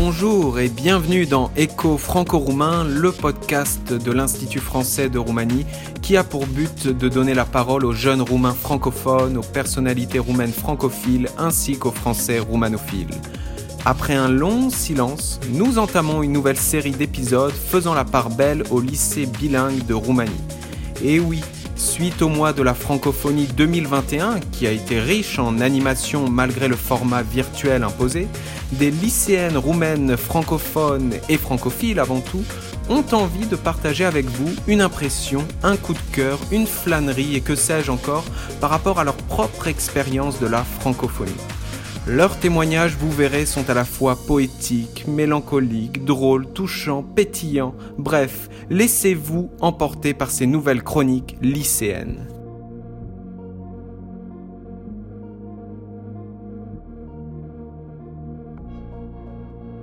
Bonjour et bienvenue dans Echo franco-roumain, le podcast de l'Institut français de Roumanie qui a pour but de donner la parole aux jeunes roumains francophones, aux personnalités roumaines francophiles ainsi qu'aux français roumanophiles. Après un long silence, nous entamons une nouvelle série d'épisodes faisant la part belle au lycée bilingue de Roumanie. Et oui, suite au mois de la francophonie 2021, qui a été riche en animation malgré le format virtuel imposé, des lycéennes roumaines francophones et francophiles avant tout ont envie de partager avec vous une impression, un coup de cœur, une flânerie et que sais-je encore par rapport à leur propre expérience de la francophonie. Leurs témoignages, vous verrez, sont à la fois poétiques, mélancoliques, drôles, touchants, pétillants. Bref, laissez-vous emporter par ces nouvelles chroniques lycéennes.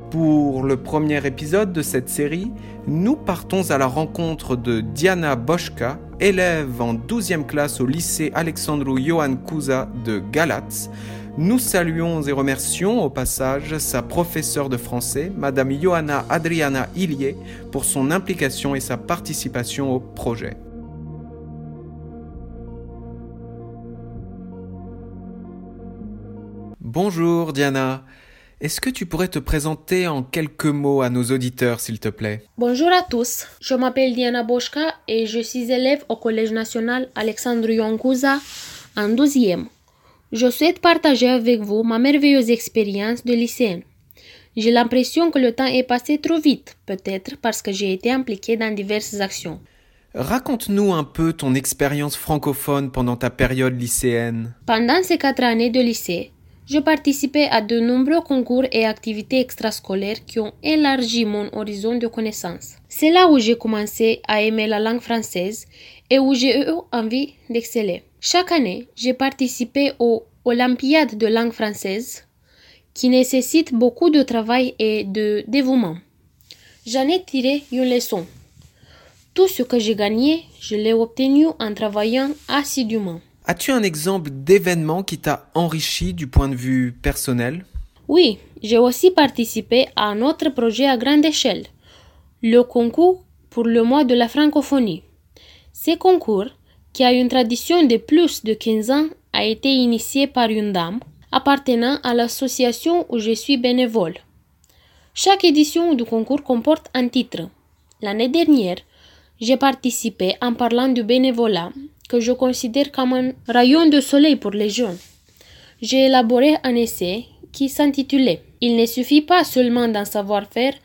Pour le premier épisode de cette série, nous partons à la rencontre de Diana Boschka, élève en 12e classe au lycée Alexandru Ioan Cuza de Galatz, nous saluons et remercions au passage sa professeure de français, Madame Johanna Adriana Illier, pour son implication et sa participation au projet. Bonjour Diana. Est-ce que tu pourrais te présenter en quelques mots à nos auditeurs, s'il te plaît? Bonjour à tous. Je m'appelle Diana Boschka et je suis élève au Collège national Alexandru Ioncuza en 12e. Je souhaite partager avec vous ma merveilleuse expérience de lycéenne. J'ai l'impression que le temps est passé trop vite, peut-être parce que j'ai été impliquée dans diverses actions. Raconte-nous un peu ton expérience francophone pendant ta période lycéenne. Pendant ces quatre années de lycée, je participais à de nombreux concours et activités extrascolaires qui ont élargi mon horizon de connaissances. C'est là où j'ai commencé à aimer la langue française et où j'ai eu envie d'exceller. Chaque année, j'ai participé aux Olympiades de langue française qui nécessitent beaucoup de travail et de dévouement. J'en ai tiré une leçon. Tout ce que j'ai gagné, je l'ai obtenu en travaillant assidûment. As-tu un exemple d'événement qui t'a enrichi du point de vue personnel? Oui, j'ai aussi participé à un autre projet à grande échelle, le concours pour le mois de la francophonie. Ce concours qui a une tradition de plus de 15 ans, a été initié par une dame appartenant à l'association où je suis bénévole. Chaque édition du concours comporte un titre. L'année dernière, j'ai participé en parlant du bénévolat que je considère comme un rayon de soleil pour les jeunes. J'ai élaboré un essai qui s'intitulait Il ne suffit pas seulement d'en savoir faire,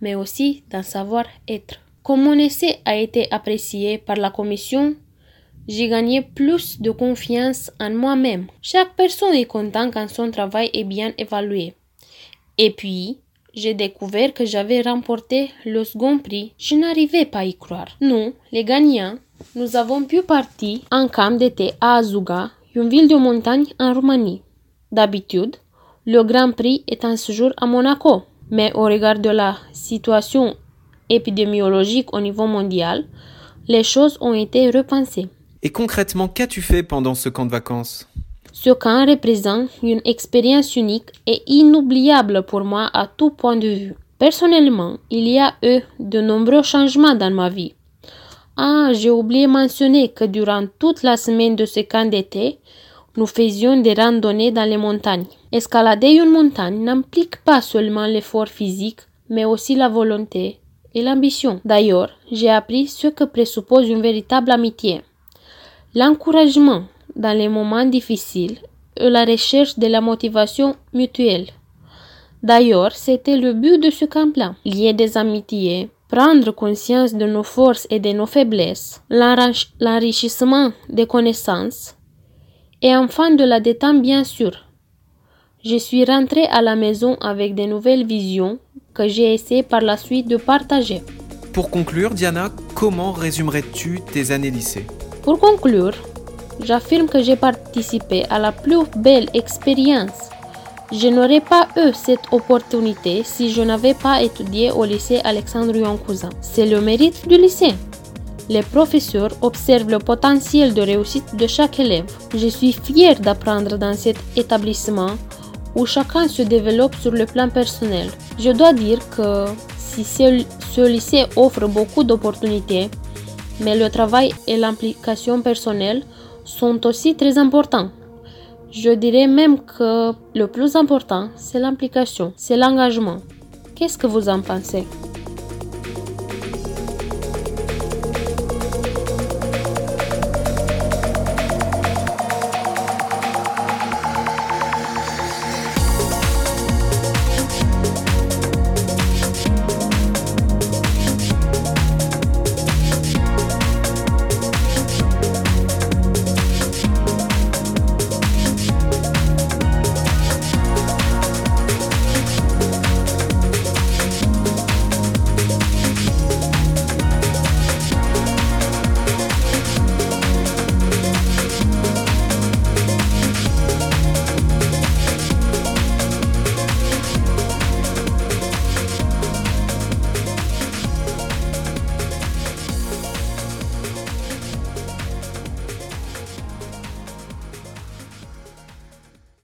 mais aussi d'en savoir être. Comme mon essai a été apprécié par la commission j'ai gagné plus de confiance en moi-même. Chaque personne est contente quand son travail est bien évalué. Et puis, j'ai découvert que j'avais remporté le second prix. Je n'arrivais pas à y croire. Nous, les gagnants, nous avons pu partir en camp d'été à Azuga, une ville de montagne en Roumanie. D'habitude, le Grand Prix est un séjour à Monaco, mais au regard de la situation épidémiologique au niveau mondial, les choses ont été repensées. Et concrètement, qu'as-tu fait pendant ce camp de vacances? Ce camp représente une expérience unique et inoubliable pour moi à tout point de vue. Personnellement, il y a eu de nombreux changements dans ma vie. Ah, j'ai oublié de mentionner que durant toute la semaine de ce camp d'été, nous faisions des randonnées dans les montagnes. Escalader une montagne n'implique pas seulement l'effort physique, mais aussi la volonté et l'ambition. D'ailleurs, j'ai appris ce que présuppose une véritable amitié l'encouragement dans les moments difficiles et la recherche de la motivation mutuelle. D'ailleurs, c'était le but de ce camp-là, lier des amitiés, prendre conscience de nos forces et de nos faiblesses, l'enrichissement des connaissances, et enfin de la détente bien sûr. Je suis rentrée à la maison avec de nouvelles visions que j'ai essayé par la suite de partager. Pour conclure, Diana, comment résumerais-tu tes années lycée? Pour conclure, j'affirme que j'ai participé à la plus belle expérience. Je n'aurais pas eu cette opportunité si je n'avais pas étudié au lycée Alexandre Cousin. C'est le mérite du lycée. Les professeurs observent le potentiel de réussite de chaque élève. Je suis fière d'apprendre dans cet établissement où chacun se développe sur le plan personnel. Je dois dire que si ce, lycée offre beaucoup d'opportunités, mais le travail et l'implication personnelle sont aussi très importants. Je dirais même que le plus important, c'est l'implication, c'est l'engagement. Qu'est-ce que vous en pensez?